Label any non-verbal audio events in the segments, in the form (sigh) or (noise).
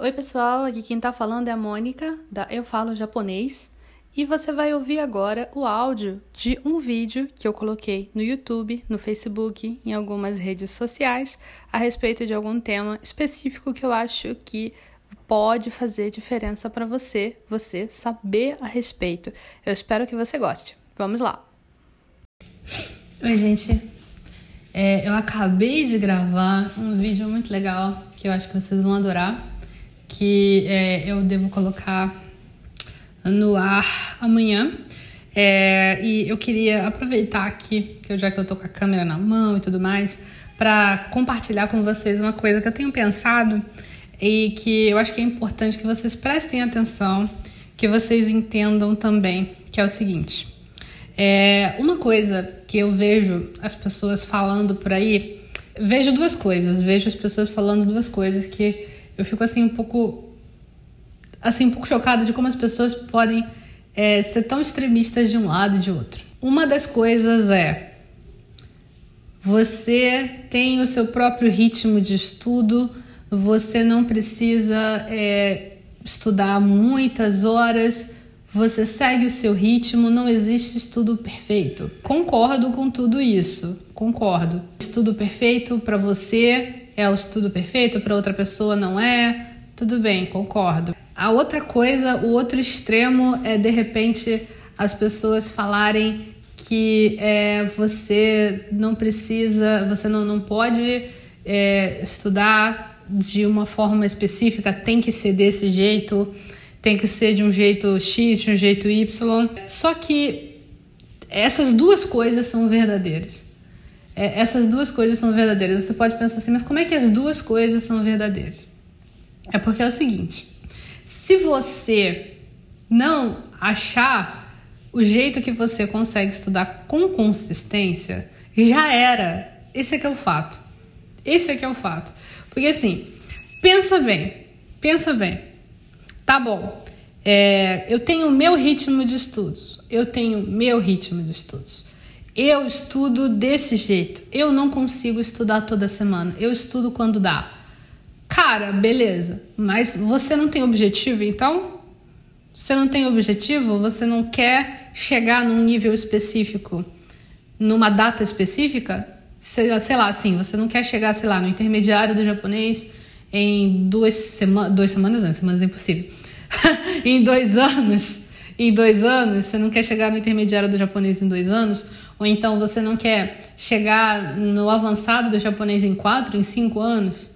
Oi, pessoal, aqui quem tá falando é a Mônica, da Eu Falo Japonês, e você vai ouvir agora o áudio de um vídeo que eu coloquei no YouTube, no Facebook, em algumas redes sociais, a respeito de algum tema específico que eu acho que pode fazer diferença para você, você saber a respeito. Eu espero que você goste. Vamos lá! Oi, gente. É, eu acabei de gravar um vídeo muito legal que eu acho que vocês vão adorar, que é, eu devo colocar no ar amanhã. É, e eu queria aproveitar aqui, que eu, já que eu tô com a câmera na mão e tudo mais, para compartilhar com vocês uma coisa que eu tenho pensado e que eu acho que é importante que vocês prestem atenção, que vocês entendam também, que é o seguinte. É, uma coisa que eu vejo as pessoas falando por aí, vejo duas coisas, vejo as pessoas falando duas coisas que eu fico assim um pouco assim um pouco chocada de como as pessoas podem é, ser tão extremistas de um lado e de outro. Uma das coisas é você tem o seu próprio ritmo de estudo, você não precisa é, estudar muitas horas, você segue o seu ritmo, não existe estudo perfeito. Concordo com tudo isso, concordo. Estudo perfeito para você é o estudo perfeito, para outra pessoa não é. Tudo bem, concordo. A outra coisa, o outro extremo é de repente as pessoas falarem que é, você não precisa, você não, não pode é, estudar de uma forma específica, tem que ser desse jeito, tem que ser de um jeito X, de um jeito Y. Só que essas duas coisas são verdadeiras. É, essas duas coisas são verdadeiras. Você pode pensar assim, mas como é que as duas coisas são verdadeiras? É porque é o seguinte: se você não achar o jeito que você consegue estudar com consistência, já era. Esse é que é o fato. Esse é que é o fato. Porque assim, pensa bem, pensa bem. Tá bom, é, eu tenho meu ritmo de estudos, eu tenho meu ritmo de estudos. Eu estudo desse jeito. Eu não consigo estudar toda semana. Eu estudo quando dá. Cara, beleza. Mas você não tem objetivo, então? Você não tem objetivo? Você não quer chegar num nível específico, numa data específica? sei, sei lá, assim, você não quer chegar, sei lá, no intermediário do japonês em duas, sema duas semanas, não, semanas é impossível. (laughs) em dois anos, em dois anos, você não quer chegar no intermediário do japonês em dois anos, ou então você não quer chegar no avançado do japonês em quatro, em cinco anos.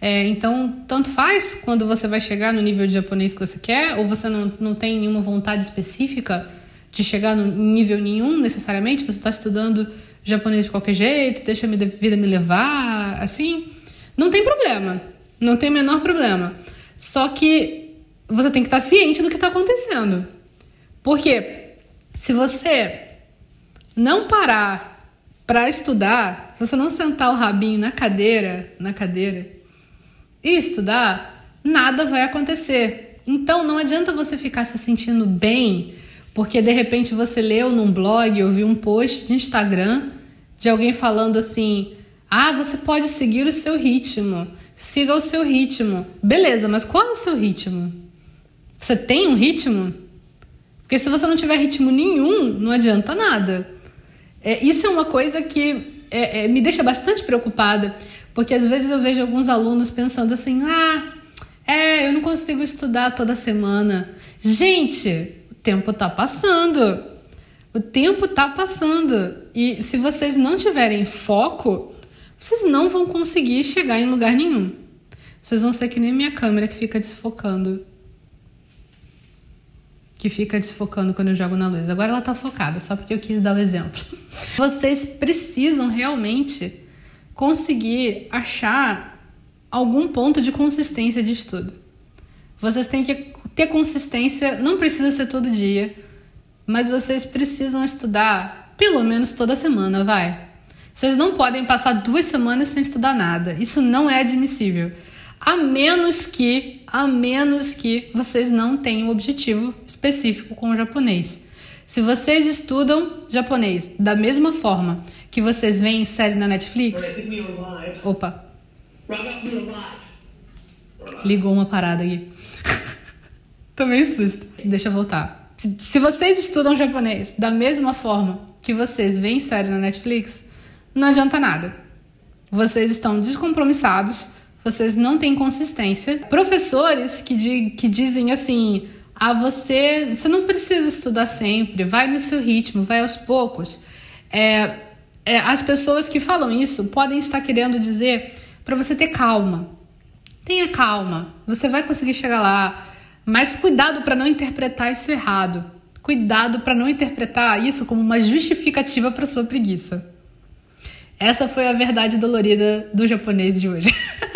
É, então, tanto faz quando você vai chegar no nível de japonês que você quer, ou você não, não tem nenhuma vontade específica de chegar no nível nenhum necessariamente, você está estudando japonês de qualquer jeito, deixa a vida me levar, assim, não tem problema. Não tem o menor problema. Só que você tem que estar ciente do que está acontecendo. Porque se você não parar para estudar, se você não sentar o rabinho na cadeira, na cadeira e estudar, nada vai acontecer. Então não adianta você ficar se sentindo bem porque de repente você leu num blog ou viu um post de Instagram de alguém falando assim: ah, você pode seguir o seu ritmo, siga o seu ritmo. Beleza, mas qual é o seu ritmo? Você tem um ritmo? Porque se você não tiver ritmo nenhum, não adianta nada. É, isso é uma coisa que é, é, me deixa bastante preocupada, porque às vezes eu vejo alguns alunos pensando assim: ah, é, eu não consigo estudar toda semana. Gente, o tempo tá passando. O tempo está passando e se vocês não tiverem foco, vocês não vão conseguir chegar em lugar nenhum. Vocês vão ser que nem minha câmera que fica desfocando. Que fica desfocando quando eu jogo na luz. Agora ela está focada, só porque eu quis dar o exemplo. (laughs) Vocês precisam realmente conseguir achar algum ponto de consistência de estudo. Vocês têm que ter consistência, não precisa ser todo dia mas vocês precisam estudar pelo menos toda semana, vai. Vocês não podem passar duas semanas sem estudar nada. Isso não é admissível. A menos que, a menos que vocês não tenham um objetivo específico com o japonês. Se vocês estudam japonês da mesma forma que vocês veem série na Netflix. Opa. Ligou uma parada aí. (laughs) Tomei susto. Deixa eu voltar. Se, se vocês estudam japonês da mesma forma que vocês veem série na Netflix, não adianta nada. Vocês estão descompromissados, vocês não têm consistência. Professores que, di, que dizem assim: ah, você, você não precisa estudar sempre, vai no seu ritmo, vai aos poucos. É, é, as pessoas que falam isso podem estar querendo dizer para você ter calma. Tenha calma, você vai conseguir chegar lá, mas cuidado para não interpretar isso errado. Cuidado para não interpretar isso como uma justificativa para sua preguiça. Essa foi a verdade dolorida do japonês de hoje. (laughs)